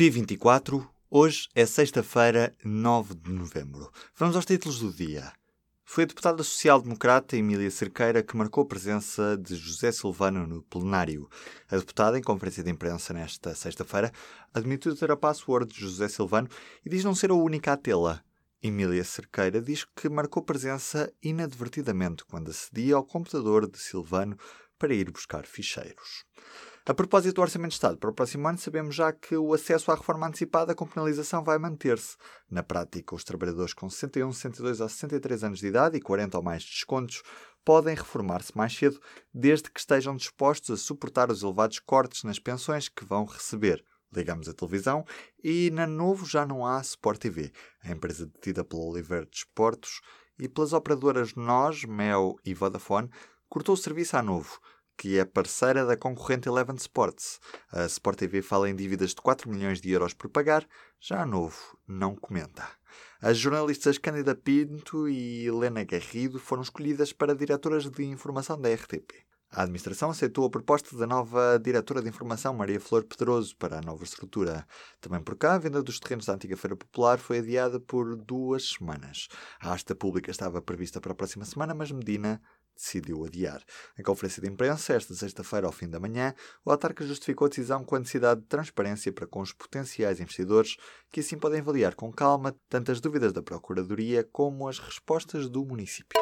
P24, hoje é sexta-feira, 9 de novembro. Vamos aos títulos do dia. Foi a deputada social-democrata Emília Cerqueira que marcou a presença de José Silvano no plenário. A deputada, em conferência de imprensa nesta sexta-feira, admitiu ter a password de José Silvano e diz não ser a única a tê-la. Emília Cerqueira diz que marcou presença inadvertidamente quando acedia ao computador de Silvano para ir buscar ficheiros. A propósito do Orçamento de Estado para o próximo ano, sabemos já que o acesso à reforma antecipada com penalização vai manter-se. Na prática, os trabalhadores com 61, 62 ou 63 anos de idade e 40 ou mais descontos podem reformar-se mais cedo, desde que estejam dispostos a suportar os elevados cortes nas pensões que vão receber. Ligamos a televisão e na Novo já não há Sport TV, a empresa detida pela Oliver Desportos e pelas operadoras NOS, Mel e Vodafone, cortou o serviço à Novo que é parceira da concorrente Eleven Sports. A Sport TV fala em dívidas de 4 milhões de euros por pagar, já a Novo não comenta. As jornalistas Cândida Pinto e Helena Garrido foram escolhidas para diretoras de informação da RTP. A administração aceitou a proposta da nova diretora de informação, Maria Flor Pedroso, para a nova estrutura. Também por cá, a venda dos terrenos da antiga Feira Popular foi adiada por duas semanas. A asta pública estava prevista para a próxima semana, mas Medina decidiu adiar. Em conferência de imprensa, esta sexta-feira, ao fim da manhã, o autarca justificou a decisão com a necessidade de transparência para com os potenciais investidores, que assim podem avaliar com calma tanto as dúvidas da Procuradoria como as respostas do município.